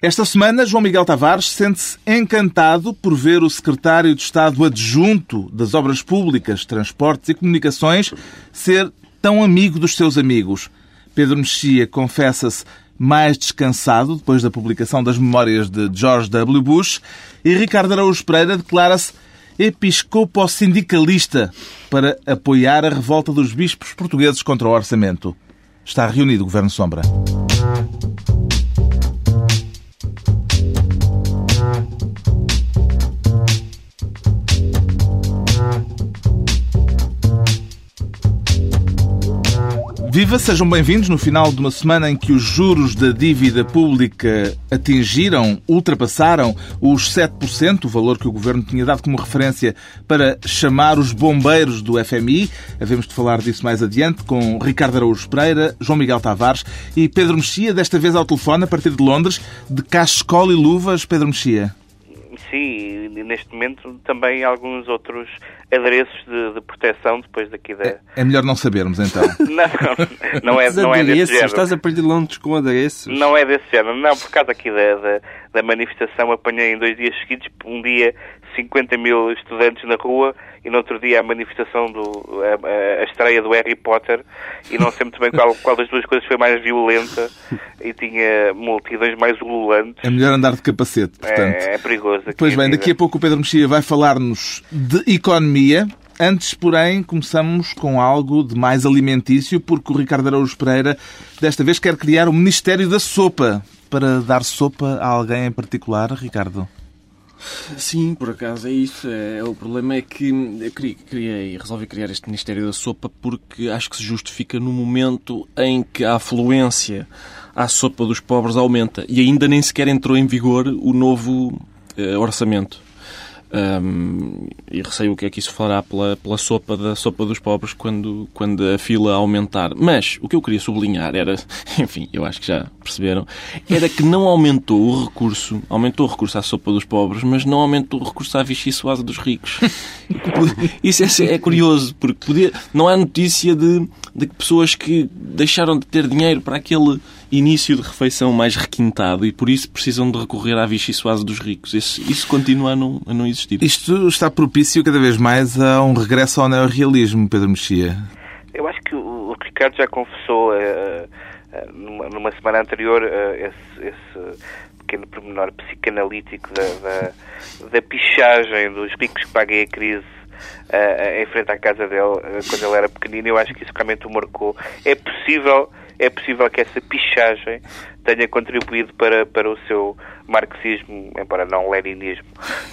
Esta semana, João Miguel Tavares sente-se encantado por ver o secretário de Estado adjunto das Obras Públicas, Transportes e Comunicações ser tão amigo dos seus amigos. Pedro Mexia confessa-se mais descansado depois da publicação das memórias de George W. Bush e Ricardo Araújo Pereira declara-se episcopo-sindicalista para apoiar a revolta dos bispos portugueses contra o orçamento. Está reunido o Governo Sombra. Viva, sejam bem-vindos no final de uma semana em que os juros da dívida pública atingiram, ultrapassaram os 7%, o valor que o Governo tinha dado como referência para chamar os bombeiros do FMI. Havemos de falar disso mais adiante com Ricardo Araújo Pereira, João Miguel Tavares e Pedro Mexia, desta vez ao telefone, a partir de Londres, de cascola e luvas. Pedro Mexia. Sim, e neste momento também alguns outros adereços de, de proteção depois daqui da... É, é, melhor não sabermos então. não, não, é, não é desse género. Estás a perder Londres com adereços? Não é desse género. Não, por causa aqui da, da, da manifestação apanhei em dois dias seguidos, um dia 50 mil estudantes na rua e no outro dia a manifestação do a, a, estreia do Harry Potter e não sei muito bem qual, qual das duas coisas foi mais violenta e tinha multidões mais ululantes. É melhor andar de capacete, portanto. É, é perigoso. Pois bem, daqui a pouco o Pedro Mexia vai falar-nos de economia. Antes, porém, começamos com algo de mais alimentício, porque o Ricardo Araújo Pereira desta vez quer criar o Ministério da Sopa para dar sopa a alguém em particular, Ricardo. Sim, por acaso é isso. É, o problema é que eu criei, resolvi criar este Ministério da Sopa porque acho que se justifica no momento em que a afluência à sopa dos pobres aumenta e ainda nem sequer entrou em vigor o novo eh, orçamento. Um, e receio o que é que isso fará pela, pela sopa da sopa dos pobres quando, quando a fila aumentar. Mas o que eu queria sublinhar era, enfim, eu acho que já perceberam, era que não aumentou o recurso, aumentou o recurso à sopa dos pobres, mas não aumentou o recurso à vichy suave dos ricos. Isso é, é curioso, porque podia, não há notícia de, de pessoas que deixaram de ter dinheiro para aquele início de refeição mais requintado e por isso precisam de recorrer à vichy suave dos ricos. Isso, isso continua a não, a não existir. Isto está propício cada vez mais a um regresso ao neorrealismo, Pedro Mexia. Eu acho que o Ricardo já confessou uh, uh, numa, numa, semana anterior uh, esse, esse, pequeno pormenor psicanalítico da, da, da pichagem dos ricos que paguem a crise uh, em frente à casa dele uh, quando ele era pequenino. Eu acho que isso realmente o marcou. É possível é possível que essa pichagem tenha contribuído para, para o seu marxismo, embora não leninismo.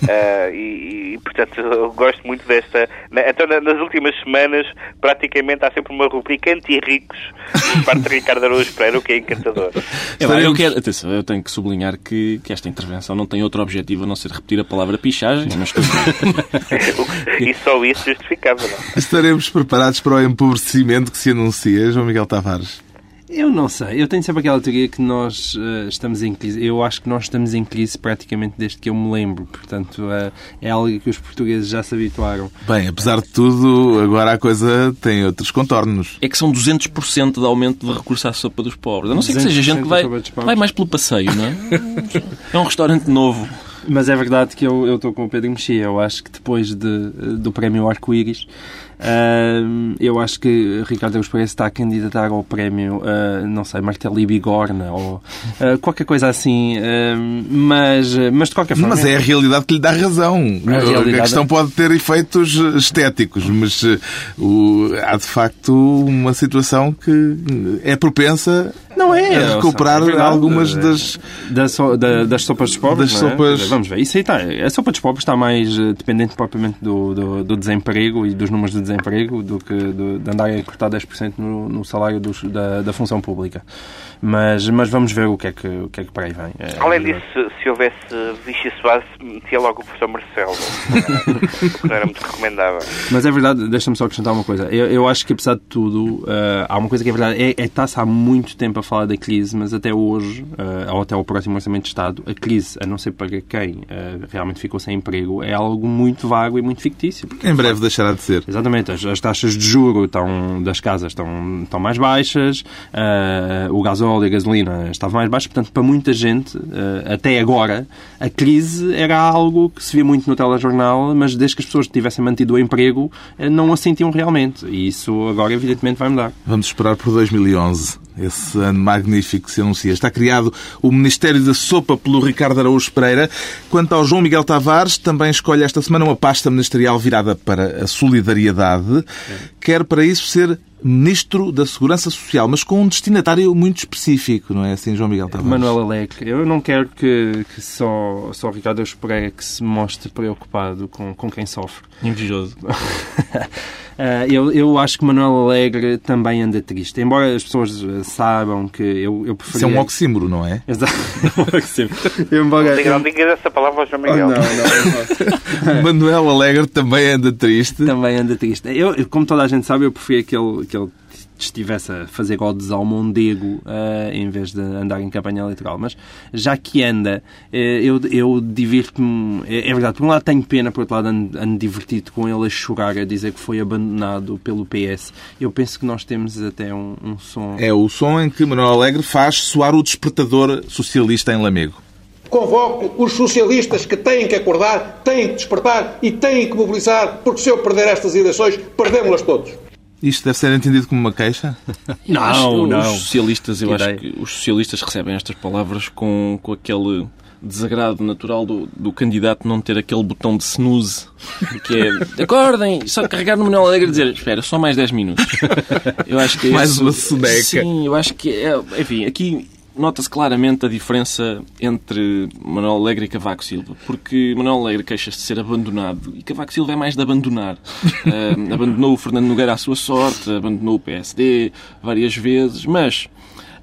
Uh, e, e, portanto, eu gosto muito desta. Então, nas últimas semanas, praticamente há sempre uma rubrica anti-ricos por parte de Ricardo Araújo Pereira, o que é encantador. É, eu, quero, atenção, eu tenho que sublinhar que, que esta intervenção não tem outro objetivo a não ser repetir a palavra pichagem, mas E só isso justificava, não? Estaremos preparados para o empobrecimento que se anuncia, João Miguel Tavares? Eu não sei. Eu tenho sempre aquela teoria que nós uh, estamos em crise. Eu acho que nós estamos em crise praticamente desde que eu me lembro. Portanto, uh, é algo que os portugueses já se habituaram. Bem, apesar de tudo, agora a coisa tem outros contornos. É que são 200% de aumento de recurso à sopa dos pobres. A não ser que seja gente que vai, vai mais pelo passeio, não é? é um restaurante novo. Mas é verdade que eu estou com o Pedro Mexia. Eu acho que depois de, do prémio Arco-Íris, uh, eu acho que Ricardo Eus Pereira está a candidatar ao prémio, uh, não sei, Martelo e Bigorna ou uh, qualquer coisa assim. mas, mas de qualquer forma. Mas é a realidade que lhe dá razão. A, a questão pode ter efeitos estéticos, mas o, há de facto uma situação que é propensa não é, a recuperar é algumas das... Das, so, da, das sopas dos pobres. Das é? sopas... Vamos ver, isso aí está. A sopa dos pobres está mais dependente propriamente do, do, do desemprego e dos números de desemprego do que de, de andar a cortar 10% no, no salário dos, da, da função pública. Mas, mas vamos ver o que é que, o que, é que para aí vem. É, Além disso, se, se houvesse Vichy Soase, metia logo o professor Marcelo. não era muito recomendável. Mas é verdade, deixa-me só acrescentar uma coisa. Eu, eu acho que, apesar de tudo, uh, há uma coisa que é verdade. É, é está-se há muito tempo a falar da crise, mas até hoje, uh, ou até ao próximo Orçamento de Estado, a crise, a não ser para quem uh, realmente ficou sem emprego, é algo muito vago e muito fictício. Porque, em breve deixará de ser. Exatamente. As, as taxas de juro estão, das casas estão, estão mais baixas, uh, o gasóleo gasóleo e a gasolina estava mais baixo, portanto, para muita gente, eh, até agora, a crise era algo que se via muito no telejornal, mas desde que as pessoas tivessem mantido o emprego, eh, não a sentiam realmente. E isso agora, evidentemente, vai mudar. Vamos esperar por 2011, esse ano magnífico que se anuncia. Está criado o Ministério da Sopa pelo Ricardo Araújo Pereira. Quanto ao João Miguel Tavares, também escolhe esta semana uma pasta ministerial virada para a solidariedade. Quer para isso ser Ministro da Segurança Social, mas com um destinatário muito específico, não é assim, João Miguel Tavares? Manuel Alegre. Eu não quero que, que só, só Ricardo Pereira que se mostre preocupado com, com quem sofre. Invejoso. Uh, eu, eu acho que Manuel Alegre também anda triste. Embora as pessoas saibam que eu, eu preferia... Isso é um oxímoro, não é? Exato. um oxímoro. Embora... Não, diga, não diga essa palavra ao João Miguel. Oh, não, não, não. Manuel Alegre também anda triste. Também anda triste. Eu, como toda a gente sabe, eu preferia que ele, que ele estivesse a fazer godes ao Mondego uh, em vez de andar em campanha eleitoral. Mas já que anda, uh, eu, eu divirto-me. É, é, verdade, por um lado tenho pena, por outro lado ando, ando divertido com ele a chorar, a dizer que foi abandonado pelo PS. Eu penso que nós temos até um, um som. É o som em que Manuel Alegre faz soar o despertador socialista em Lamego. Convoco os socialistas que têm que acordar, têm que despertar e têm que mobilizar, porque se eu perder estas eleições, perdemos-las todos. Isto deve ser entendido como uma queixa? Não, não. Os socialistas, eu acho que os socialistas recebem estas palavras com, com aquele desagrado natural do, do candidato não ter aquele botão de snooze que é acordem, só carregar no Manuel Alegre e dizer espera, só mais 10 minutos. Eu acho que é mais uma soneca. Sim, eu acho que é, enfim, aqui nota-se claramente a diferença entre Manuel Alegre e Cavaco Silva, porque Manuel Alegre queixa-se de ser abandonado e Cavaco Silva é mais de abandonar. Uh, abandonou o Fernando Nogueira à sua sorte, abandonou o PSD várias vezes, mas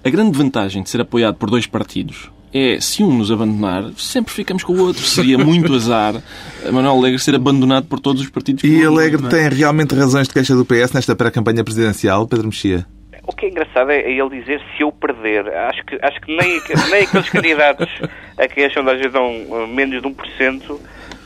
a grande vantagem de ser apoiado por dois partidos é, se um nos abandonar, sempre ficamos com o outro. Seria muito azar Manuel Alegre ser abandonado por todos os partidos. E Alegre tem realmente razões de queixa do PS nesta pré-campanha presidencial, Pedro Mexia? O que é engraçado é ele dizer se eu perder. Acho que, acho que nem, nem aqueles candidatos a quem as sondagens dão uh, menos de 1%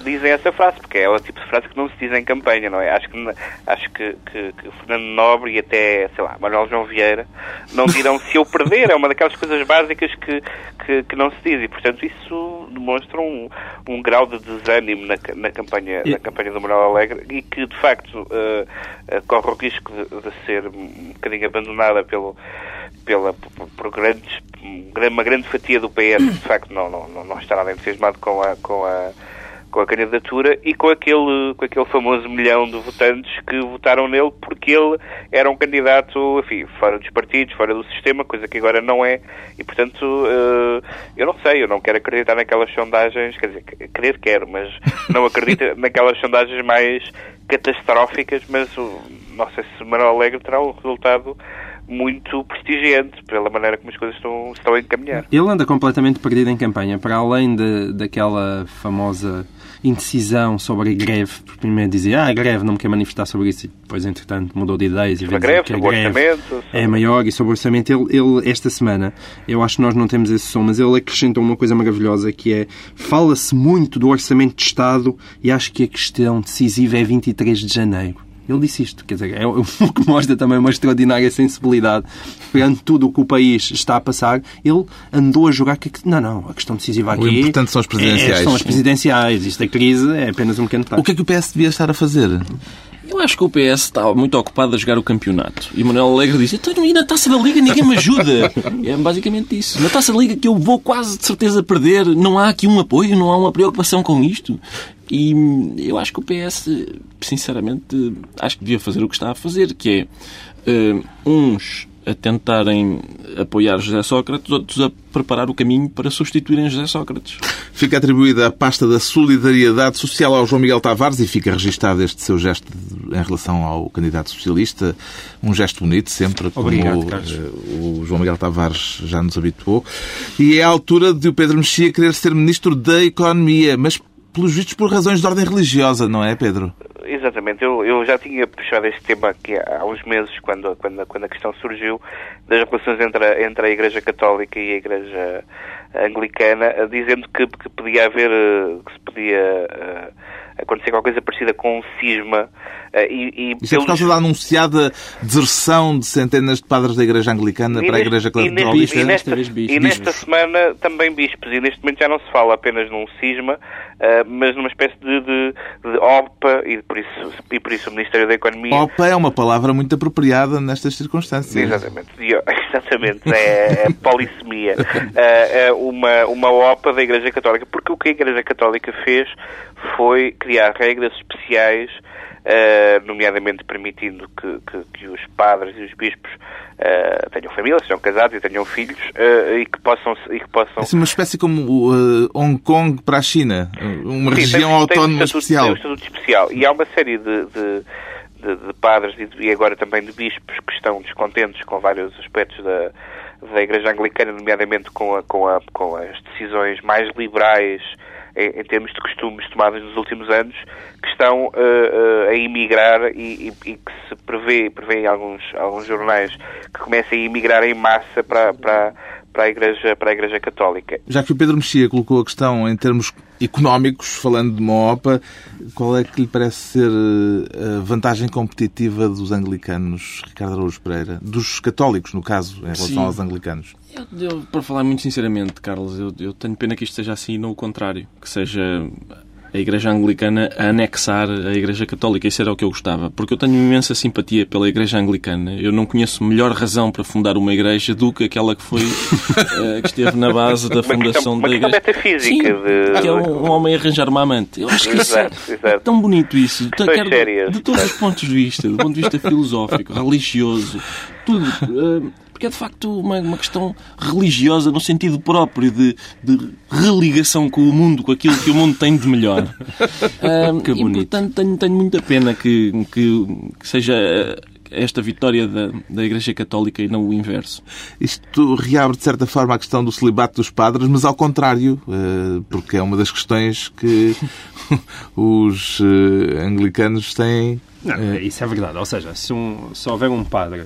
dizem essa frase, porque é o tipo de frase que não se diz em campanha, não é? Acho que, acho que, que, que Fernando Nobre e até, sei lá, Manuel João Vieira não dirão se eu perder. É uma daquelas coisas básicas que, que, que não se diz e, portanto, isso demonstra um, um grau de desânimo na, na, campanha, na campanha do Manuel Alegre e que, de facto, uh, uh, corre o risco de, de, ser um bocadinho abandonada pelo, pela, por, por grandes, uma grande fatia do PS, de facto, não, não, não está nada entusiasmado com a, com a com a candidatura e com aquele, com aquele famoso milhão de votantes que votaram nele porque ele era um candidato, enfim, fora dos partidos, fora do sistema, coisa que agora não é. E, portanto, uh, eu não sei, eu não quero acreditar naquelas sondagens, quer dizer, querer quero, mas não acredito naquelas sondagens mais catastróficas, mas não sei se Manuel Alegre terá um resultado muito prestigiante pela maneira como as coisas estão, estão a encaminhar. Ele anda completamente perdido em campanha, para além de, daquela famosa indecisão sobre a greve. Porque primeiro dizia, ah, a greve não me quer manifestar sobre isso, e depois, entretanto, mudou de ideias. E a greve, que a greve orçamento, é maior e sobre o orçamento. Ele, ele, esta semana, eu acho que nós não temos esse som, mas ele acrescentou uma coisa maravilhosa que é, fala-se muito do orçamento de Estado e acho que a questão decisiva é 23 de janeiro. Ele disse isto, quer dizer, é o que mostra também uma extraordinária sensibilidade perante tudo o que o país está a passar. Ele andou a jogar que, não, não, a questão decisiva aqui... O importante são as presidenciais. É, são as presidenciais. Isto da crise é apenas um pequeno detalhe. O que é que o PS devia estar a fazer? Eu acho que o PS está muito ocupado a jogar o campeonato. E Manuel Alegre diz: então, e na taça da Liga ninguém me ajuda. É basicamente isso. Na taça da Liga que eu vou quase de certeza perder, não há aqui um apoio, não há uma preocupação com isto. E eu acho que o PS, sinceramente, acho que devia fazer o que está a fazer, que é uh, uns a tentarem apoiar José Sócrates, outros a preparar o caminho para substituírem José Sócrates. Fica atribuída a pasta da solidariedade social ao João Miguel Tavares e fica registado este seu gesto em relação ao candidato socialista. Um gesto bonito, sempre, Obrigado, como o, o João Miguel Tavares já nos habituou. E é a altura de o Pedro Mexia querer ser Ministro da Economia, mas pelos vistos por razões de ordem religiosa, não é, Pedro? Exatamente, eu, eu já tinha puxado este tema aqui há uns meses, quando, quando, quando a questão surgiu, das relações entre a, entre a Igreja Católica e a Igreja Anglicana, dizendo que, que podia haver, que se podia acontecer qualquer coisa parecida com um cisma. E, e Isso é por causa da anunciada deserção de centenas de padres da Igreja Anglicana para a Igreja Católica. E, nesta, e nesta semana também bispos. E neste momento já não se fala apenas num cisma, mas numa espécie de, de, de OPA e por, isso, e por isso o Ministério da Economia... OPA é uma palavra muito apropriada nestas circunstâncias. Exatamente. Exatamente. É, é polissemia. é uma, uma OPA da Igreja Católica. Porque o que a Igreja Católica fez foi criar regras especiais Uh, nomeadamente permitindo que, que, que, os padres e os bispos uh, tenham família, sejam casados e tenham filhos uh, e que possam... E que possam... É uma espécie como Hong Kong para a China, uma Sim, região tem, autónoma tem um especial. Tem um estatuto especial. E há uma série de, de, de, de padres e, e, agora também de bispos que estão descontentes com vários aspectos da, da Igreja Anglicana, nomeadamente com, a, com, a, com as decisões mais liberais em, em, termos de costumes tomados nos últimos anos, que estão uh, uh, a emigrar e, e, e, que se prevê, prevê alguns, alguns jornais que comecem a emigrar em massa para, para, para, a Igreja, para a Igreja Católica. Já que o Pedro Mexia colocou a questão em termos económicos, falando de uma OPA, qual é que lhe parece ser eh, a vantagem competitiva dos anglicanos, Ricardo Araújo Pereira? Dos católicos, no caso, em relação Sim. aos anglicanos? Eu, eu, para falar muito sinceramente, Carlos, eu, eu tenho pena que isto seja assim, não o contrário. Que seja a Igreja Anglicana a anexar a Igreja Católica. Isso era o que eu gostava. Porque eu tenho imensa simpatia pela Igreja Anglicana. Eu não conheço melhor razão para fundar uma igreja do que aquela que foi uh, que esteve na base da fundação uma da Igreja. Metafísica Sim, de... que é um, um, homem arranjar uma amante. Eu acho que isso é, é tão bonito isso. Quero, sérias. de todos os pontos de vista, do ponto de vista filosófico, religioso, tudo. Uh, porque é de facto uma, uma questão religiosa no sentido próprio de, de, religação com o mundo, com aquilo que o mundo tem de melhor. um, que bonito. E, portanto, tenho, tenho muita pena que, que, que seja esta vitória da, da Igreja Católica e não o inverso. Isto reabre, de certa forma, a questão do celibato dos padres, mas ao contrário, eh, porque é uma das questões que os eh, anglicanos têm. Não, isso é verdade. Ou seja, se, um, se houver um padre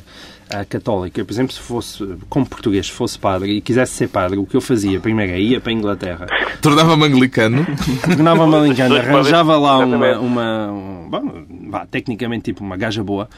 a católica, por exemplo, se fosse, como português, fosse padre e quisesse ser padre, o que eu fazia primeiro é ia para a Inglaterra. Tornava-me anglicano? Tornava-me anglicano, arranjava lá uma, uma um, bom, vá, tecnicamente tipo uma gaja boa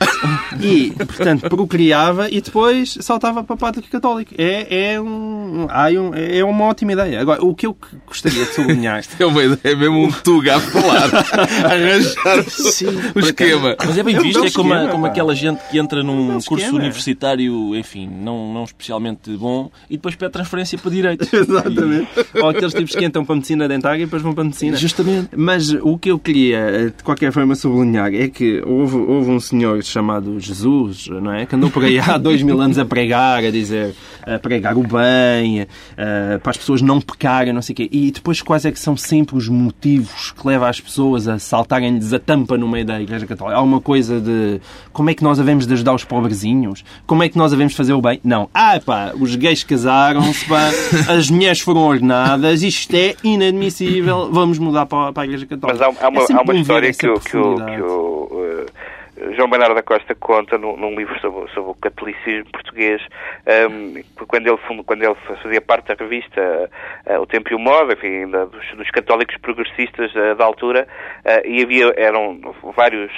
e, portanto, procriava e depois saltava para a padre católica. É, é, um, um, é uma ótima ideia. Agora, o que eu gostaria de sublinhar... Isto é uma ideia, é mesmo um tuga a falar. Arranjar Sim, o esquema. Mas é bem visto, é como, como aquela gente que entra num curso universitário universitário, enfim, não, não especialmente bom, e depois pede transferência para direito. Exatamente. E... Ou aqueles tipos que entram para a medicina dentária e depois vão para a medicina. Justamente. Mas o que eu queria, de qualquer forma, sublinhar é que houve, houve um senhor chamado Jesus, não é? Que andou por aí há dois mil anos a pregar, a dizer, a pregar o bem, a, para as pessoas não pecarem, não sei o quê. E depois quais é que são sempre os motivos que levam as pessoas a saltarem-lhes a tampa no meio da Igreja Católica? Há uma coisa de como é que nós devemos de ajudar os pobrezinhos? Como é que nós devemos fazer o bem? Não. Ah, pá, os gays casaram-se, pá, as mulheres foram ordenadas, isto é inadmissível, vamos mudar para, para a Igreja Católica. Mas há, há uma, é há uma história que, o, que, que uh, João Bernardo da Costa conta num, num livro sobre, sobre, o catolicismo português, um, ehm, quando, ele, quando ele fazia parte da revista uh, O Tempo e o Modo, enfim, da, dos, dos, católicos progressistas uh, da altura, e havia, eram vários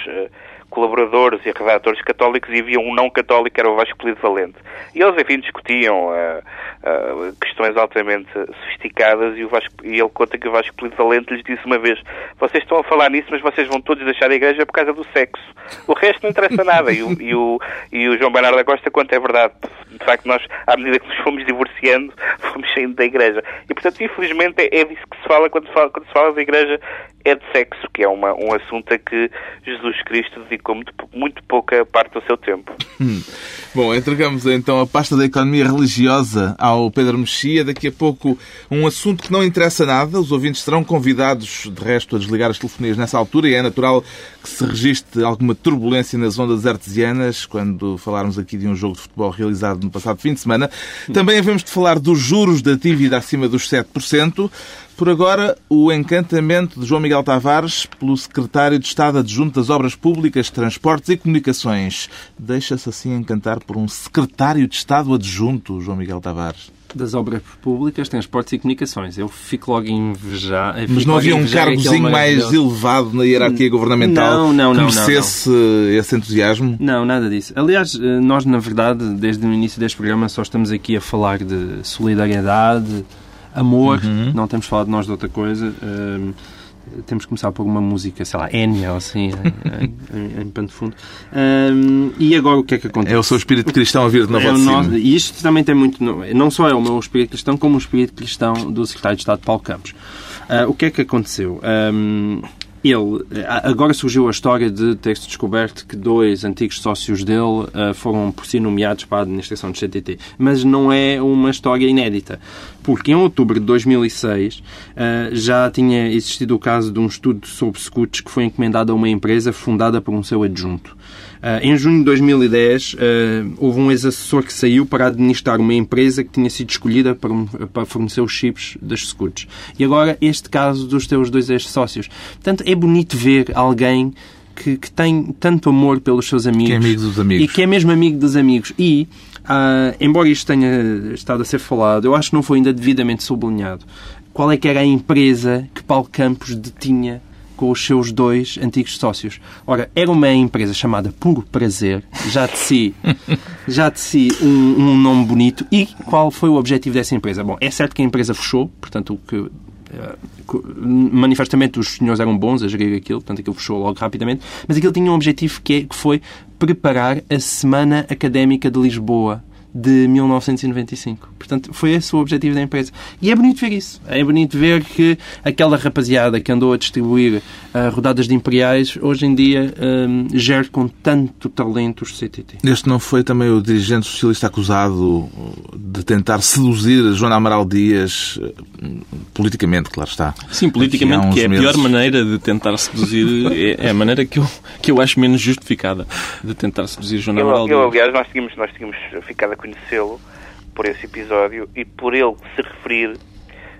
colaboradores e redatores católicos e havia um não católico que era o Vasco Valente. E eles, enfim, discutiam uh, uh, questões altamente sofisticadas e, o Vasco, e ele conta que o Vasco Valente lhes disse uma vez vocês estão a falar nisso, mas vocês vão todos deixar a igreja por causa do sexo. O resto não interessa nada. E o, e o, e o João Bernardo da Costa conta é verdade. De facto, nós, à medida que nos fomos divorciando, fomos saindo da igreja. E, portanto, infelizmente, é, é disso que se fala quando, se fala quando se fala da igreja, é de sexo, que é uma, um assunto a que Jesus Cristo dedicou muito, muito pouca parte do seu tempo. Hum. Bom, entregamos então a pasta da economia religiosa ao Pedro Mexia. Daqui a pouco um assunto que não interessa nada. Os ouvintes serão convidados, de resto, a desligar as telefonias nessa altura e é natural que se registre alguma turbulência nas ondas artesianas quando falarmos aqui de um jogo de futebol realizado no passado fim de semana. Também havemos de falar dos juros da dívida acima dos 7%. Por agora, o encantamento de João Miguel Tavares pelo secretário de Estado adjunto das Obras Públicas, Transportes e Comunicações. Deixa-se assim encantar por um secretário de Estado adjunto, João Miguel Tavares. das obras públicas, transportes e comunicações. Eu fico logo a invejar. Mas não havia um cargozinho mais elevado na hierarquia governamental não, não, que não, merecesse esse entusiasmo? Não, nada disso. Aliás, eh, nós, na verdade, desde o início deste programa, só estamos aqui a falar de solidariedade, amor. Uhum. Não temos falado nós de outra coisa. Hum, temos que começar por uma música, sei lá, Enya ou assim, em, em, em pano de fundo. Hum, e agora o que é que acontece? É o seu espírito cristão a vir de novo É de nosso- e isto também tem muito. Não só é o meu espírito cristão, como o espírito cristão do secretário de Estado Paulo Campos. Ah, o que é que aconteceu? Ahm, ele, ah, agora surgiu a história de ter-se descoberto que dois antigos sócios dele ah, foram por si nomeados para a administração do CTT. Mas não é uma história inédita, porque em outubro de 2006 ah, já tinha existido o caso de um estudo sobre scouts que foi encomendado a uma empresa fundada por um seu adjunto. Ah, em junho de 2010, ah, houve um ex-assessor que saiu para administrar uma empresa que tinha sido escolhida para, para fornecer os chips das Scouts. E agora, este caso dos teus dois ex-sócios. Portanto, é bonito ver alguém que, que tem tanto amor pelos seus amigos. Que é amigo dos amigos. E que é mesmo amigo dos amigos. E, ah, embora isto tenha estado a ser falado, eu acho que não foi ainda devidamente sublinhado. Qual é que era a empresa que Paulo Campos detinha com os seus dois antigos sócios? Ora, era uma empresa chamada Puro Prazer, já de si, já de si um, um nome bonito. E qual foi o objetivo dessa empresa? Bom, é certo que a empresa fechou, portanto, o que manifestamente os senhores eram bons a gerir aquilo, portanto aquilo fechou logo rapidamente, mas aquilo tinha um objetivo que, é, que foi preparar a Semana Académica de Lisboa de 1995. Portanto, foi esse o objetivo da empresa. E é bonito ver isso. É bonito ver que aquela rapaziada que andou a distribuir ah, rodadas de imperiais, hoje em dia hum, gera com tanto talento os CTT. Este não foi também o dirigente socialista acusado de tentar seduzir Joana Amaral Dias eh, politicamente, claro está. Sim, politicamente, que é a meses. pior maneira de tentar seduzir, é, é a maneira que eu, que eu acho menos justificada de tentar seduzir João Eu, Amaral eu, Dias. aliás, nós tínhamos, nós tínhamos ficado a conhecê-lo por esse episódio e por ele se referir,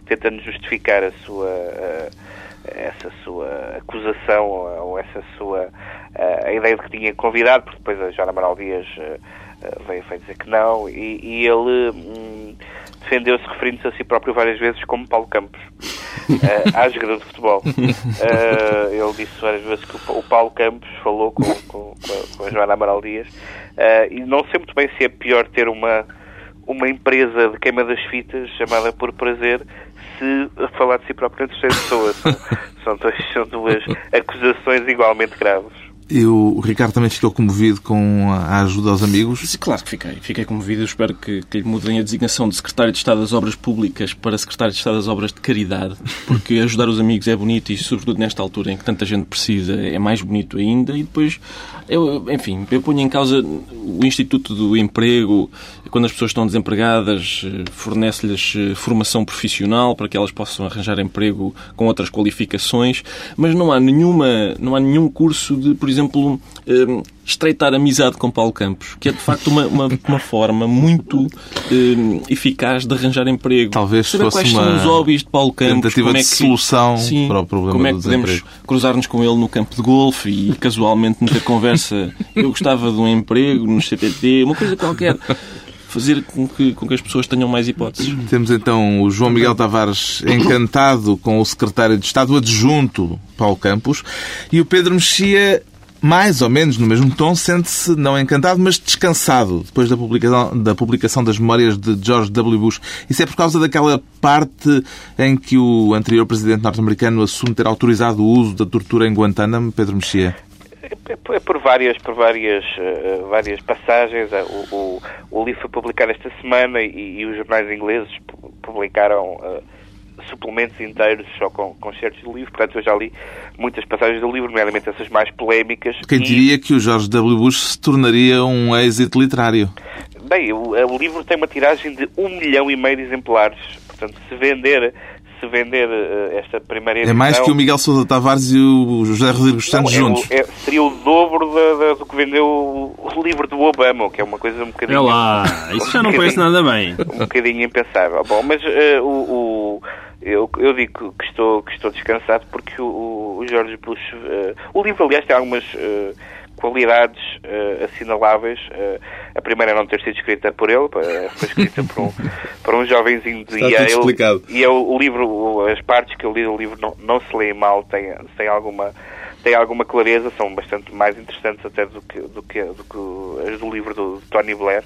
tentando justificar a sua, eh, essa sua acusação ou, essa sua eh, a ideia de que tinha convidado, porque depois a Joana Amaral Dias eh, veio, veio dizer que não, e, e ele hum, defendeu-se referindo-se a si próprio várias vezes como Paulo Campos, eh, a jogador de futebol. Eh, ele disse várias vezes que o o Paulo Campos falou com, com, com a- com a Joana Amaral Dias eh, e não sei muito bem se é pior ter uma, uma empresa de queima das fitas chamada por prazer se falar de si próprio em terceira pessoa. São, são, dois, são duas acusações igualmente graves. E o Ricardo também ficou comovido com a ajuda aos amigos. Sim, claro que fiquei. Fiquei comovido. Eu espero que, que lhe mudem a designação de Secretário de Estado das Obras Públicas para Secretário de Estado das Obras de Caridade, porque ajudar os amigos é bonito e, sobretudo, nesta altura em que tanta gente precisa, é mais bonito ainda. E depois, eu, enfim, eu ponho em causa o Instituto do Emprego, quando as pessoas estão desempregadas, eh, fornece-lhes eh, formação profissional para que elas possam arranjar emprego com outras qualificações, mas não há nenhuma, não há nenhum curso de, por exemplo, eh, estreitar amizade com Paulo Campos, que é de facto uma, uma, uma forma muito eh, eficaz de arranjar emprego. Talvez Saber fosse quais uma são os hobbies de Paulo Campos, tentativa como é de que, solução Sim, para o problema como é do que podemos cruzar-nos com ele no campo de golfe e casualmente meter conversa. Eu gostava de um emprego no CTT, uma coisa qualquer. Fazer com que, com que as pessoas tenham mais hipóteses. Temos então o João Miguel Tavares encantado com o secretário de Estado adjunto, Paulo Campos, e o Pedro Mexia, mais ou menos no mesmo tom, sente-se não encantado, mas descansado, depois da publicação, da publicação das memórias de George W. Bush. Isso é por causa daquela parte em que o anterior presidente norte-americano assume ter autorizado o uso da tortura em Guantánamo, Pedro Mexia. É por- várias, por várias, eh, várias passagens. Eh, O, o, o livro foi publicado esta semana e, e os jornais ingleses pu- publicaram eh, suplementos inteiros só com, com certos do livro. Portanto, eu já li muitas passagens do livro, nomeadamente essas mais polémicas. Quem E- diria que o George W. Bush se tornaria um êxito literário? Bem, o, o livro tem uma tiragem de um milhão e meio de exemplares. Portanto, se vender, se vender eh, esta primeira É edição... mais que o Miguel Sousa Tavares e o José Rodrigues Não, Santos é o- juntos. é- seria o dobro da- da- do que vendeu o, livro do Obama, que é uma coisa um bocadinho... É lá, isso já não parece nada bem. um bocadinho impensável. Bom, mas eh, o, o- eu, eu digo que estou, que estou descansado porque o, o George Bush. eh, o livro, aliás, tem algumas eh, qualidades assinaláveis. a primeira é não ter sido escrita por ele, foi escrita por um, por um jovenzinho de Está Yale. Explicado. E é o, livro, as partes que eu li do livro não, não se leem mal, tem, tem alguma têm alguma clareza, são bastante mais interessantes até do que, do que, do que as do livro do, de Tony Blair.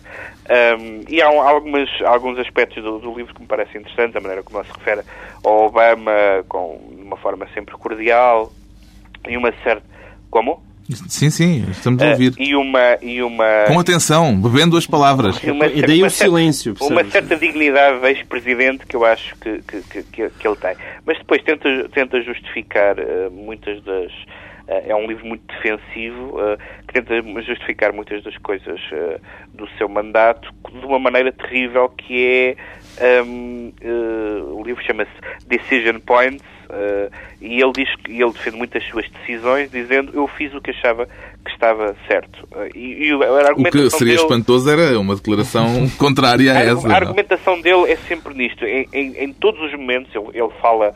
Um, e há algumas, alguns aspectos do, do, livro que me parecem interessantes, a maneira como ele se refere ao Obama com uma forma sempre cordial e uma certa. Como? Sim, sim, estamos a ah, ouvir. Uh, e uma, e uma... Com atenção, bebendo as palavras. E, uma, e daí o silêncio. Uma certa dignidade de ex-presidente que eu acho que, que, que, que, ele tem. Mas depois tenta, tenta justificar uh, muitas das é um livro muito defensivo, eh, que tenta justificar muitas das coisas do seu mandato de uma maneira terrível que é um, uh, eh, o livro chama-se Decision Points uh, e ele diz que ele defende muitas suas decisões dizendo eu fiz o que achava que estava certo. Uh, e, e a o que seria dele, espantoso era uma declaração contrária a, a essa a argumentação dele é sempre nisto. Em, em, em todos os momentos ele, ele fala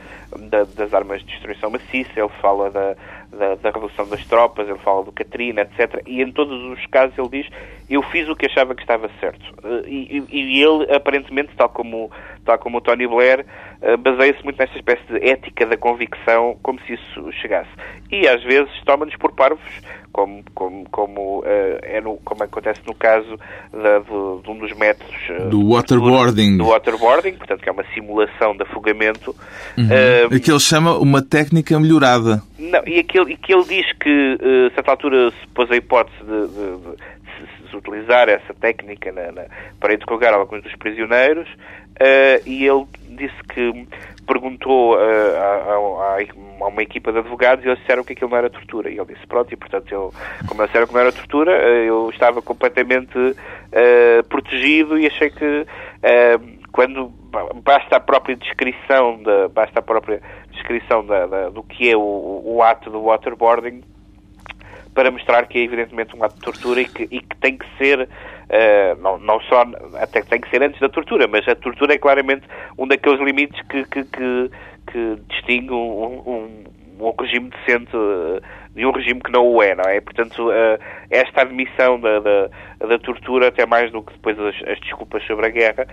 da, das armas de destruição maciça ele fala da da, da redução das tropas, ele fala do Katrina, etc. E em todos os casos ele diz eu fiz o que achava que estava certo. Eh, e, e, e ele, aparentemente, tal como, tal como o Tony Blair, eh, baseia-se muito nesta espécie de ética da convicção, como se isso chegasse. E às vezes toma-nos por parvos, como, como, como, uh, é no, como acontece no caso da, do, de um dos métodos uh, do waterboarding. Do, waterboarding, portanto, que é uma simulação de afogamento. Uhum. Uh, que ele chama uma técnica melhorada. Não, e, aquele, e que ele diz que, uh, a certa altura, se pôs a hipótese de, de, de se, se, utilizar essa técnica na, na, para interrogar alguns dos prisioneiros, e ele disse que perguntou uh, a, a, a, uma equipa de advogados e eles disseram que aquilo não era tortura. E ele disse, pronto, e portanto, eu, como eles disseram que não era tortura, uh, eu estava completamente uh, protegido e achei que uh, quando basta a própria descrição, da, basta a própria descrição da, da, do que é o, o ato do waterboarding, para mostrar que é evidentemente um ato de tortura e que, e que tem que ser, uh, não, não só, até tem que ser antes da tortura, mas a tortura é claramente um daqueles limites que, que, que, que distingue um, um, um regime decente uh, de um regime que não o é, não é? Portanto, uh, esta admissão da, da, da, tortura, até mais do que depois as, as desculpas sobre a guerra,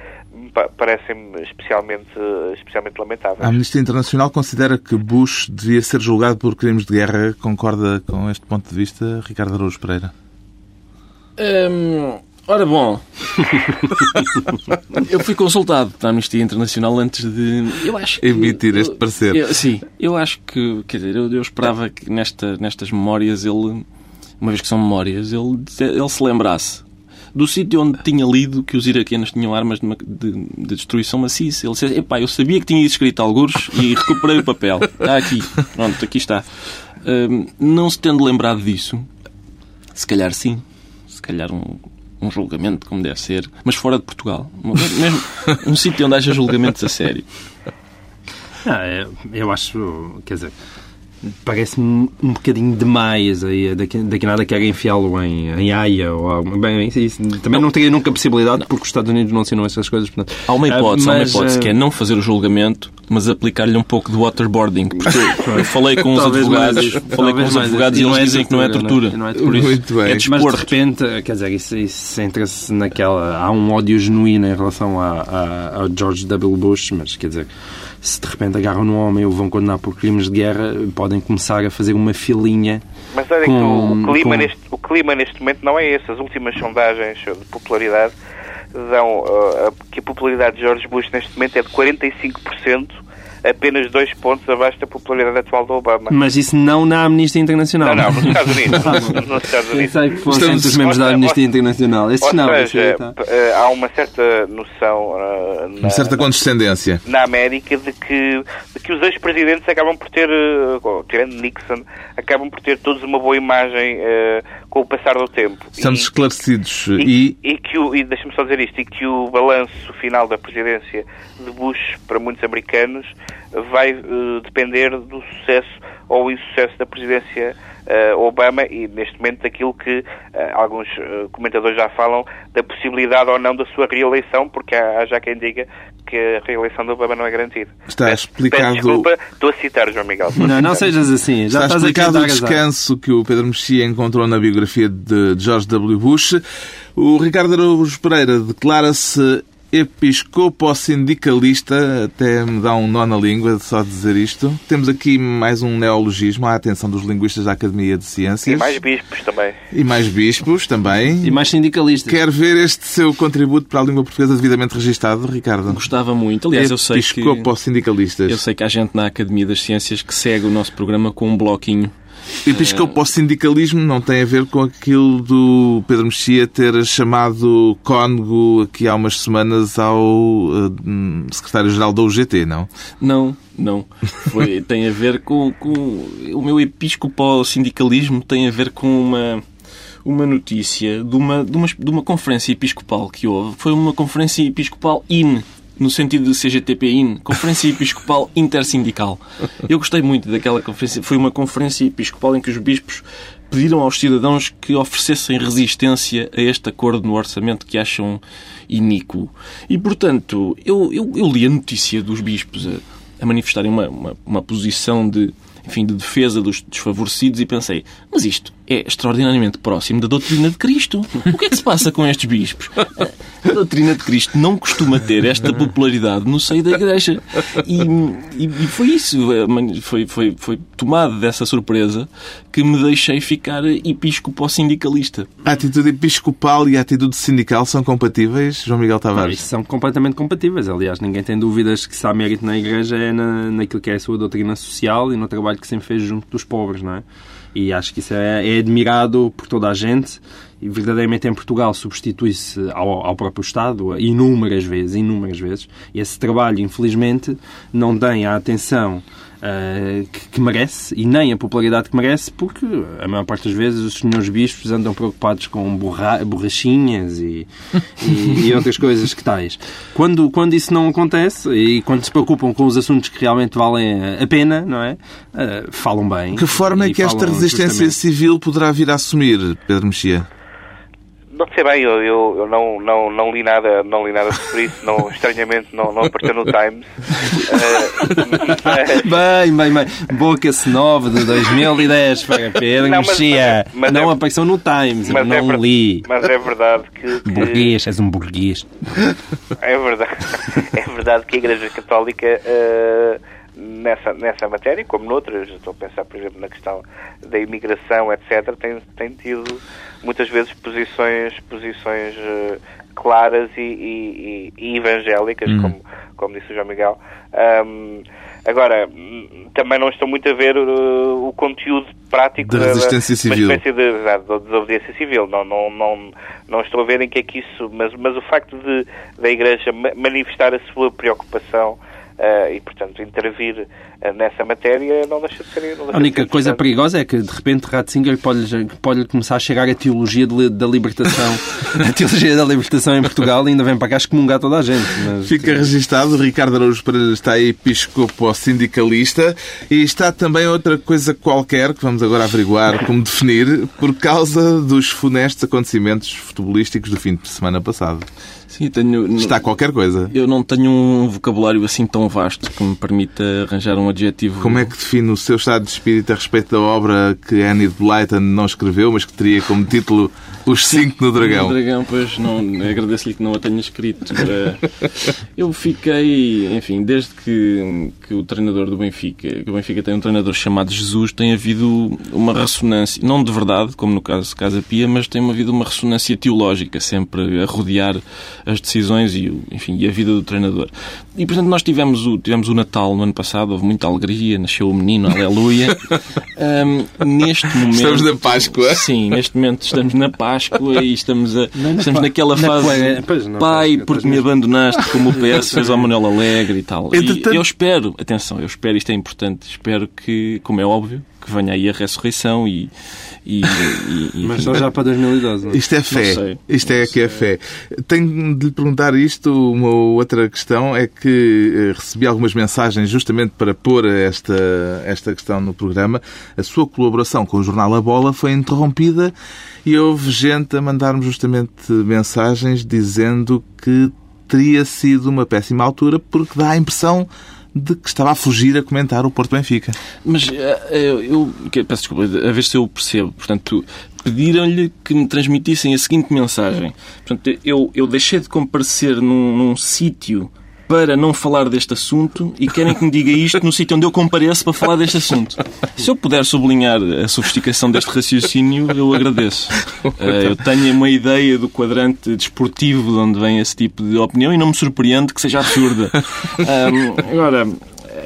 parecem-me especialmente, especialmente lamentáveis. A Amnistia Internacional considera que Bush devia ser julgado por crimes de guerra. Concorda com este ponto de vista, Ricardo Araújo Pereira? Hum, ora bom, eu fui consultado pela Amnistia Internacional antes de eu acho que, emitir este parecer. Eu, sim, eu acho que, quer dizer, eu, eu esperava que nesta, nestas memórias ele, uma vez que são memórias, ele, ele se lembrasse do sítio onde tinha lido que os iraquianos tinham armas de, de, de destruição maciça. Ele disse, epá, eu sabia que tinha isso escrito alguns e recuperei o papel. Está aqui. Pronto, aqui está. Um, não se tendo lembrado disso, se calhar sim. Se calhar um, um julgamento como deve ser, mas fora de Portugal. Mesmo um sítio onde haja julgamentos a sério. Ah, é, eu acho, quer dizer, parece-me um bocadinho demais aí, daqui, daqui nada quer enfiá-lo em, em Haia ou algo. Bem, isso, isso, também não. não teria nunca possibilidade porque os Estados Unidos não assinam essas coisas. Portanto, há uma hipótese, uh, mas, há uma hipótese uh... que é não fazer o julgamento, mas aplicar-lhe um pouco de waterboarding. Porque eu falei com os advogados, falei com os advogados e eles é dizem que não é tortura. Não é, isso, Muito bem. É mas de repente, quer dizer, isso, isso entra-se naquela. Há um ódio genuíno em relação a, George W. Bush, mas quer dizer se de repente agarram no homem ou vão condenar por crimes de guerra, podem começar a fazer uma filinha. Mas olha com, que o, clima com... neste, o clima neste momento não é esse. As últimas sondagens de popularidade dão uh, que a popularidade de George Bush neste momento é de 45% apenas dois pontos abaixo da popularidade atual do Obama. Mas isso não na Amnistia Internacional. Não, não, nos Estados Unidos. nos Estados Unidos. Pensei que fossem os membros da Amnistia Internacional. Esses não. Seja. Eh, há uma certa noção... Uh, na, uma certa condescendência. Na América de que, de que os ex-presidentes acabam por ter, uh, tirando Nixon, acabam por ter todos uma boa imagem uh, com o passar do tempo. Estamos e, esclarecidos. E, e, e que o, e deixa-me só dizer isto, e que o balanço final da presidência de Bush, para muitos americanos, vai uh, depender do sucesso ou insucesso da presidência uh, Obama e, neste momento, daquilo que uh, alguns comentadores já falam da possibilidade ou não da sua reeleição, porque há, há já quem diga que a reeleição do Obama não é garantida. Está Peço- explicado- Peço desculpa, estou a citar João Miguel. Não, não sejas assim. Já Está estás explicado o descanso que o Pedro Mexia encontrou na biografia de George W. Bush. O Ricardo Araújo Pereira declara-se episcopo-sindicalista, até me dá um nó na língua de só dizer isto. Temos aqui mais um neologismo à atenção dos linguistas da Academia de E Ciências. mais bispos também. E mais bispos também. E mais sindicalistas. Quer ver este seu contributo para a língua portuguesa devidamente registado, Ricardo? Gostava muito. Aliás, eu sei que... Episcopo-sindicalistas. Eu sei que há gente na Academia das Ciências que segue o nosso programa com um bloquinho. Episcopo-sindicalismo não tem a ver com aquilo do Pedro Mexia ter chamado cónego aqui há umas semanas ao hum, secretário-geral da UGT, não? Não, não. Foi, tem a ver com, com... O meu episcopal sindicalismo tem a ver com uma... Uma notícia de uma, de, uma, de uma conferência episcopal que houve. Foi uma conferência episcopal IN, no sentido de CGTP-IN, Conferência Episcopal Intersindical. Eu gostei muito daquela conferência. Foi uma conferência episcopal em que os bispos pediram aos cidadãos que oferecessem resistência a este acordo no orçamento que acham iníquo. E, portanto, eu, eu, eu li a notícia dos bispos a, a manifestarem uma, uma, uma posição de, enfim, de defesa dos desfavorecidos e pensei, mas isto é extraordinariamente próximo da doutrina de Cristo. O que é que se passa com estes bispos? A doutrina de Cristo não costuma ter esta popularidade no seio da Igreja. E, e, e foi isso, foi, foi, foi tomado dessa surpresa que me deixei ficar episcopo-sindicalista. A atitude episcopal e a atitude sindical são compatíveis, João Miguel Não, Tavares? isso são completamente compatíveis. Aliás, ninguém tem dúvidas que se há mérito na Igreja é na, naquilo que é a sua doutrina social e no trabalho que sempre fez junto dos pobres, não é? E acho que isso é, é admirado por toda a gente e verdadeiramente em Portugal substitui-se ao, ao próprio Estado inúmeras vezes, inúmeras vezes. Esse trabalho, infelizmente, não tem a atenção Uh, que, que, merece e nem a popularidade que merece, porque a maior parte das vezes os senhores bispos andam preocupados com borra borrachinhas e, e, e, outras coisas que tais. Quando, quando isso não acontece e quando se preocupam com os assuntos que realmente valem a pena, não é? Uh, falam bem. Que forma é que esta resistência justamente. civil poderá vir a assumir, Pedro Mexia? Não sei bem, eu, eu, eu, não, não, não li nada, não li nada sobre isso, não, estranhamente não, não apareceu no Times. Uh, mas... Bem, bem, bem. Boca-se nova de 2010 para Pedro Não, Mexia. mas não é- apareceu no Times, eu é não ver- li. mas é verdade que, que- Burguês, és um burguês. é verdade, é verdade que a Igreja Católica uh, nessa, nessa matéria, como noutras, estou a pensar, por exemplo, na questão da imigração, etc., tem, tem tido muitas vezes posições, posições uh, claras e, e- e- evangélicas, como, como disse o João Miguel. Um, agora, hum, também não estou muito a ver uh, o conteúdo prático Da resistência uma civil. espécie de, exato, de desobediência civil. Não, não, não, não estou a ver em que é que isso. Mas, mas o facto de da Igreja ma- manifestar a sua preocupação eh, e, portanto, intervir eh, nessa matéria não deixa de ser. Deixa A única ser coisa perigosa é que, de repente, Ratzinger pode, pode começar a cheirar a teologia de da libertação. a teologia da libertação em Portugal e ainda vem para cá excomungar toda a gente. Mas, Fica registado, Ricardo Araújo Pereira está episcopo-sindicalista e está também outra coisa qualquer, que vamos agora averiguar como definir, por causa dos funestos acontecimentos futebolísticos do fim de semana passado. Sim, tenho... Está qualquer coisa. Eu não tenho um vocabulário assim tão vasto que me permita arranjar um adjetivo. Como é que define o seu estado de espírito a respeito da obra que Annie de Blyton não escreveu, mas que teria como título Os Cinco no Dragão? Dragão, pois, não, agradeço-lhe que não a tenha escrito. Eu fiquei, enfim, desde que, que o treinador do Benfica, que o Benfica tem um treinador chamado Jesus, tem havido uma ressonância, não de verdade, como no caso de Casa Pia, mas tem havido uma ressonância teológica, sempre a rodear as decisões e, enfim, e a vida do treinador. E, portanto, nós tivemos o, tivemos o Natal no ano passado, houve muita alegria, nasceu o menino, aleluia. Ahm, neste momento... Estamos na Páscoa. Sim, neste momento estamos na Páscoa e estamos, a, estamos naquela na fase Páscoa, pois, na pai, Páscoa, porque me abandonaste, como o PS fez ao Manuel Alegre e tal. Entretanto- E eu espero, atenção, eu espero, isto é importante, espero que, como é óbvio, que venha aí a ressurreição e... e, e- e- mas só já para 2012. não é? Isto é fé. sei. Isto é que é fé. Tenho de lhe perguntar isto. Uma outra questão é que eh, recebi algumas mensagens justamente para pôr esta, esta questão no programa. A sua colaboração com o jornal A Bola foi interrompida e houve gente a mandar-me justamente mensagens dizendo que teria sido uma péssima altura porque dá a impressão de que estava a fugir a comentar o Porto Benfica. Mas eh, eu, eu peço desculpa, a ver se eu percebo. Portanto, pediram-lhe que me transmitissem a seguinte mensagem. Portanto, eu, eu deixei de comparecer num, num sítio para não falar deste assunto e querem que me diga isto no sítio onde eu compareço para falar deste assunto. Se eu puder sublinhar a sofisticação deste raciocínio, eu agradeço. Eh, eu tenho uma ideia do quadrante desportivo de onde vem esse tipo de opinião e não me surpreende que seja absurda. agora,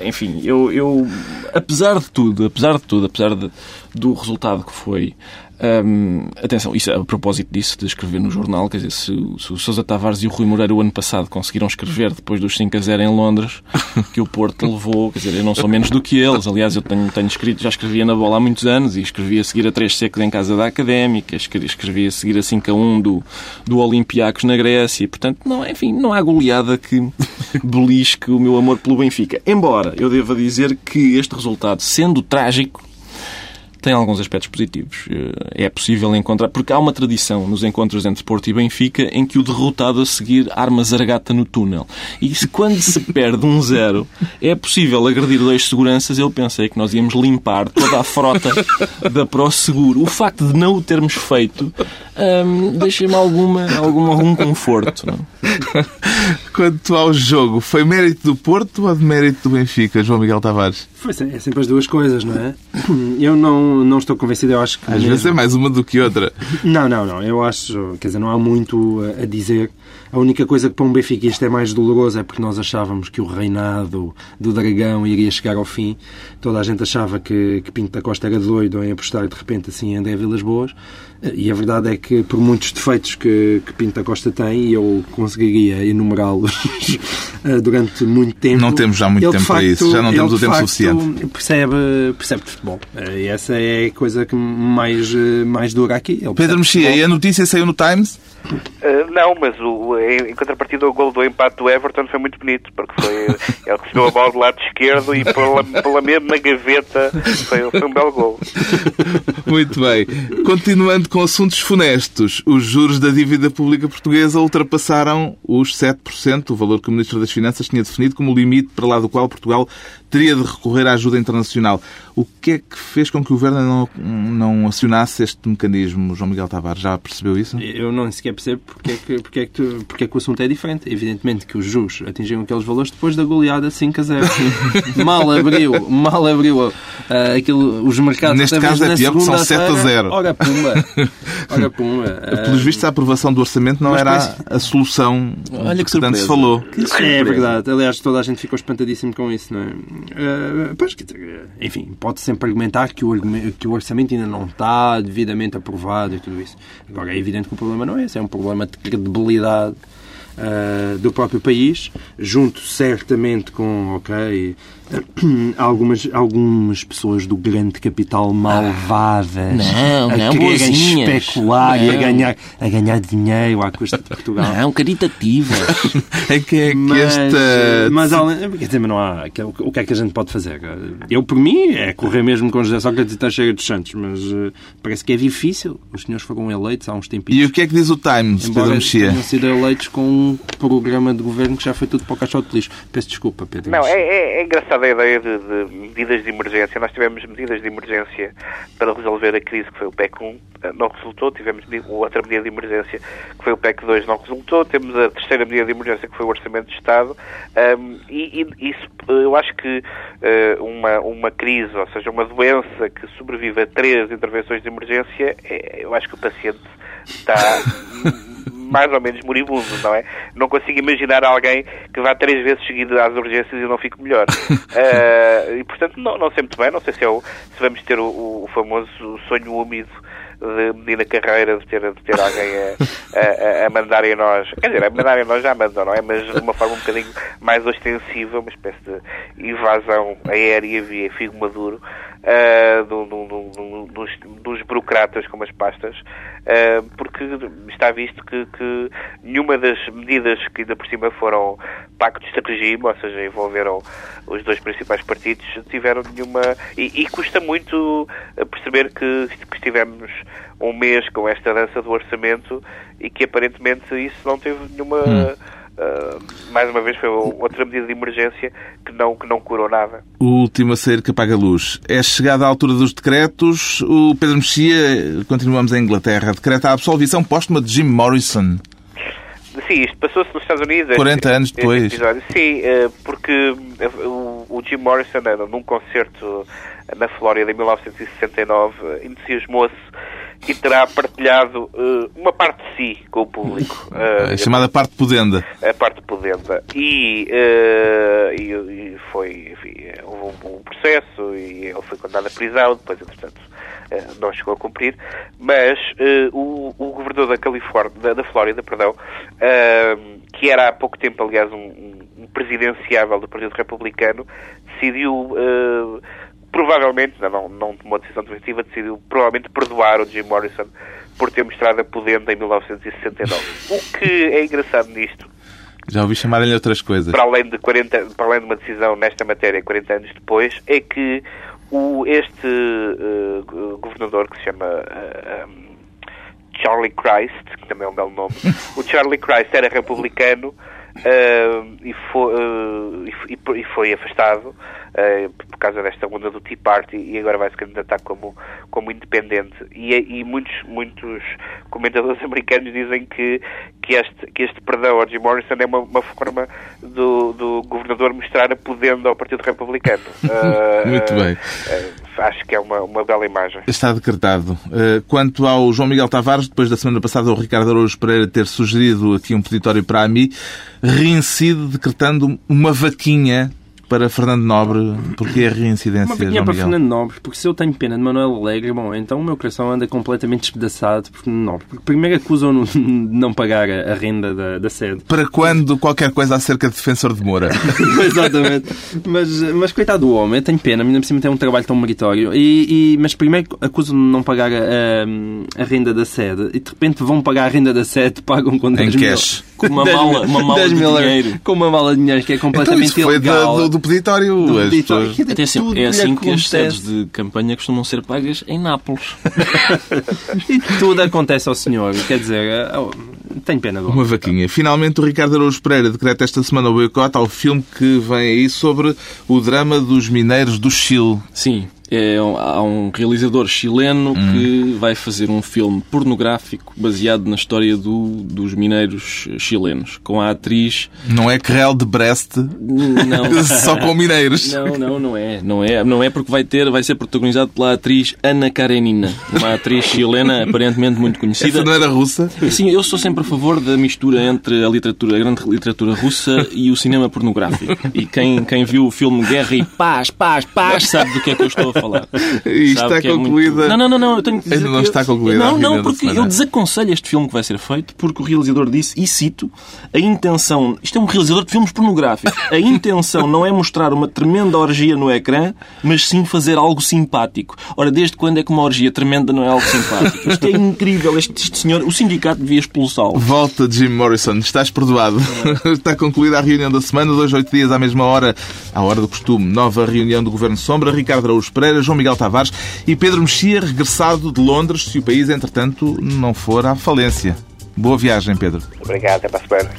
enfim, eu, eu, apesar de tudo, apesar de tudo, apesar de, do resultado que foi, um, atenção, isso a propósito disso, de escrever no jornal, quer dizer, se, se o Sousa Tavares e o Rui Moreira o ano passado conseguiram escrever depois dos 5 a 0 em Londres, que o Porto levou, quer dizer, eu não sou menos do que eles. Aliás, eu tenho, tenho escrito, já escrevia na bola há muitos anos e escrevi a seguir a 3 secos em casa da Académica, escrevi a seguir a 5 a 1 do, do Olympiacos na Grécia. Portanto, não, enfim, não há goleada que belisque o meu amor pelo Benfica. Embora eu deva dizer que este resultado, sendo trágico, tem alguns aspectos positivos. Eh, é possível encontrar, porque há uma tradição nos encontros entre Porto e Benfica em que o derrotado a seguir arma zargata no túnel. E se, quando se perde um zero, é possível agredir dois seguranças. Eu pensei que nós íamos limpar toda a frota da ProSeguro. O facto de não o termos feito hum, deixa-me alguma, algum, algum conforto. Não? Quanto ao jogo, foi mérito do Porto ou de mérito do Benfica, João Miguel Tavares? Foi, é sempre as duas coisas, não é? Eu não, não estou convencido, eu acho que... Às mesmo... vezes é mais uma do que outra. Não, não, não. Eu acho, quer dizer, não há muito a dizer. A única coisa que para um benfiquista é mais doloroso é porque nós achávamos que o reinado do Dragão iria chegar ao fim. Toda a gente achava que, que Pinto da Costa era doido em apostar de repente assim em André Vilas Boas. E a verdade é que, por muitos defeitos que, que Pinto da Costa tem, e eu conseguiria enumerá-los eh, durante muito tempo. Não temos já muito tempo facto, para isso, já não temos o tempo facto, suficiente. Percebe, percebe de futebol. Eh, e essa é a coisa que mais, eh, mais dura aqui. Pedro Mexia, e a notícia saiu no Times? Uh, não, mas o, em contrapartida o gol do empate do Everton foi muito bonito, porque foi, ele recebeu a bola do lado esquerdo e pela, pela mesma gaveta foi, foi um belo gol. Muito bem. Continuando com assuntos funestos, os juros da dívida pública portuguesa ultrapassaram os 7%, o valor que o Ministro das Finanças tinha definido como limite para lá do qual Portugal teria de recorrer à ajuda internacional. O que é que fez com que o Governo não, não acionasse este mecanismo, João Miguel Tavares? Já percebeu isso? Eu não sequer percebo porque é que, porque é que, tu, porque é que o assunto é diferente. Evidentemente que os juros atingiram aqueles valores depois da goleada 5 a 0. mal abriu, mal abriu uh, aquilo, os mercados. Neste caso é pior porque são 7 a 0. Ora pumba. Ora pumba. Uh, Pelos vistos, a aprovação do orçamento não era a, a solução Olha que, que tanto se falou. Que é verdade. Aliás, toda a gente ficou espantadíssimo com isso, não é? Uh, pois, enfim, pode sempre argumentar que o, que o orçamento ainda não está devidamente aprovado e tudo isso. Agora, é evidente que o problema não é esse, é um problema de credibilidade uh, do próprio país, junto certamente com, ok, algumas, algumas pessoas do grande capital malvadas não, a não, quererem boazinhas. especular não. e a ganhar, a ganhar dinheiro à custa de Portugal. Não, caritativas. é que é que mas, esta... Mas, quer dizer, não há... O que é que a gente pode fazer? Eu, por mim, é correr mesmo com José Sócrates e Teixeira dos Santos, mas uh, parece que é difícil. Os senhores foram eleitos há uns tempinhos. E o que é que diz o Times, Pedro Mexia? tenham sido eleitos com um programa de governo que já foi tudo para o caixote de lixo. Peço desculpa, Pedro. Não, é, é, é engraçado a ideia de, de, medidas de emergência. Nós tivemos medidas de emergência para resolver a crise, que foi o PEC 1, eh, não resultou. Tivemos outra medida de emergência, que foi o PEC 2, não resultou. Temos a terceira medida de emergência, que foi o Orçamento de Estado. Um, e, e, isso, eu acho que uh, uma, uma crise, ou seja, uma doença que sobrevive a três intervenções de emergência, é, eu acho que o paciente está mais ou menos moribundo, não é? Não consigo imaginar alguém que vá três vezes seguido às urgências e não fique melhor. Uh, e, portanto, não, não sei muito bem, não sei se, é o, se vamos ter o, o famoso sonho úmido de Medina Carreira de ter, de ter alguém a, a, a mandar em nós. Quer dizer, a mandar em nós já mandam, não é? Mas de uma forma um bocadinho mais ostensiva, uma espécie de invasão aérea via Figo Maduro uh, do, do, do, dos, dos, burocratas com as pastas, uh, porque está visto que, que, nenhuma das medidas que ainda por cima foram pactos de regime, ou seja, envolveram os dois principais partidos, tiveram nenhuma. E, e custa muito perceber que, que estivemos um mês com esta dança do orçamento e que aparentemente isso não teve nenhuma. Hum uh, mais uma vez foi outra medida de emergência que não, que não curou nada. O último a sair que apaga a luz. É chegada a altura dos decretos. O Pedro Mexia, continuamos em Inglaterra, decreta a absolvição póstuma de Jim Morrison. Sim, isto passou-se nos Estados Unidos. 40 este, anos depois. Sim, eh, porque eh, o Jim Morrison, num concerto na Flórida em 1969, entusiasmou-se e terá partilhado uh, uma parte de si com o público. Uh, chamada parte pudenda. A parte pudenda. E, uh, e, e, foi, enfim, houve um, um, processo e ele foi condenado à prisão, depois, entretanto, não chegou a cumprir, mas o, o, governador da Califórnia, da, da Flórida, perdão, que era há pouco tempo, aliás, um, um presidenciável do Partido Republicano, decidiu provavelmente, não, não tomou decisão definitiva, decidiu provavelmente perdoar o Jim Morrison por ter mostrado a pudenda em 1969. O que é engraçado nisto já ouvi chamarem-lhe outras coisas. Para além, de 40, para além de uma decisão nesta matéria 40 anos depois, é que o, este uh, governador que se chama uh, um, Charlie Christ, que também é um belo nome, o Charlie Christ era republicano uh, e, foi, e, e, foi afastado uh, por causa desta onda do Tea Party e agora vai se candidatar como, como independente. E, e muitos, muitos comentadores americanos dizem que, que, este, que este perdão ao Jim Morrison é uma, uma forma do, do governador mostrar a pudenda ao Partido Republicano. Uh, Muito bem. Acho que é uma, uma bela imagem. Está decretado. Quanto ao João Miguel Tavares, depois da semana passada o Ricardo Araújo Pereira ter sugerido aqui um peditório para a mim, reincide decretando uma vaquinha para Fernando Nobre, porque é a reincidência, Uma João para Fernando Nobre, porque se eu tenho pena de Manuel Alegre, bom, então o meu coração anda completamente despedaçado por Fernando Nobre. Porque primeiro acusam-no de não pagar a renda da, da sede. Para quando qualquer coisa acerca de defensor de Moura? Exatamente. Mas, mas coitado do homem, eu tenho pena, ainda por cima tem um trabalho tão meritório. E, e mas primeiro acusam-no de não pagar a, a, renda da sede e de repente vão pagar a renda da sede, pagam com 10 em mil. cash. Com uma mala, uma mala de dinheiro. Com uma mala de dinheiro que é completamente então, isso foi ilegal. Do, do peditório. Do peditório. Pessoas... é assim que as sedes de campanha costumam ser pagas em Nápoles. e tudo acontece ao senhor. Quer dizer, é, tenho pena do Uma vaquinha. Finalmente, o Ricardo Araújo Pereira decreta esta semana o boicote ao filme que vem aí sobre o drama dos mineiros do Chile. Sim, é, há um realizador chileno hum. que vai fazer um filme pornográfico baseado na história do, dos mineiros chilenos, com a atriz... Não é Crel de Brest? Não. Só com mineiros? Não, não, não é. Não é, não é porque vai, ter, vai ser protagonizado pela atriz Ana Karenina, uma atriz chilena aparentemente muito conhecida. Essa não era russa? Sim, eu sou sempre a favor da mistura entre a literatura, a grande literatura russa e o cinema pornográfico. E quem, quem viu o filme Guerra e Paz, Paz, Paz, sabe do que é que eu estou a falar. E está concluída. É muito... Não, não, não, não, eu tenho que dizer. Ainda não que está eu... concluída. Não, não, porque eu desaconselho este filme que vai ser feito, porque o realizador disse, e cito, a intenção. Isto é um realizador de filmes pornográficos. A intenção não é mostrar uma tremenda orgia no ecrã, mas sim fazer algo simpático. Ora, desde quando é que uma orgia tremenda não é algo simpático? Isto é incrível. Este, este senhor, o sindicato devia expulsá-lo. Volta, Jim Morrison. Estás perdoado. Está concluída a reunião da semana, dois, oito dias à mesma hora, à hora do costume. Nova reunião do Governo Sombra. Ricardo Araújo Pereira, João Miguel Tavares e Pedro Mexia, regressado de Londres, se o país, entretanto, não for à falência. Boa viagem, Pedro. Obrigado, até para a semana.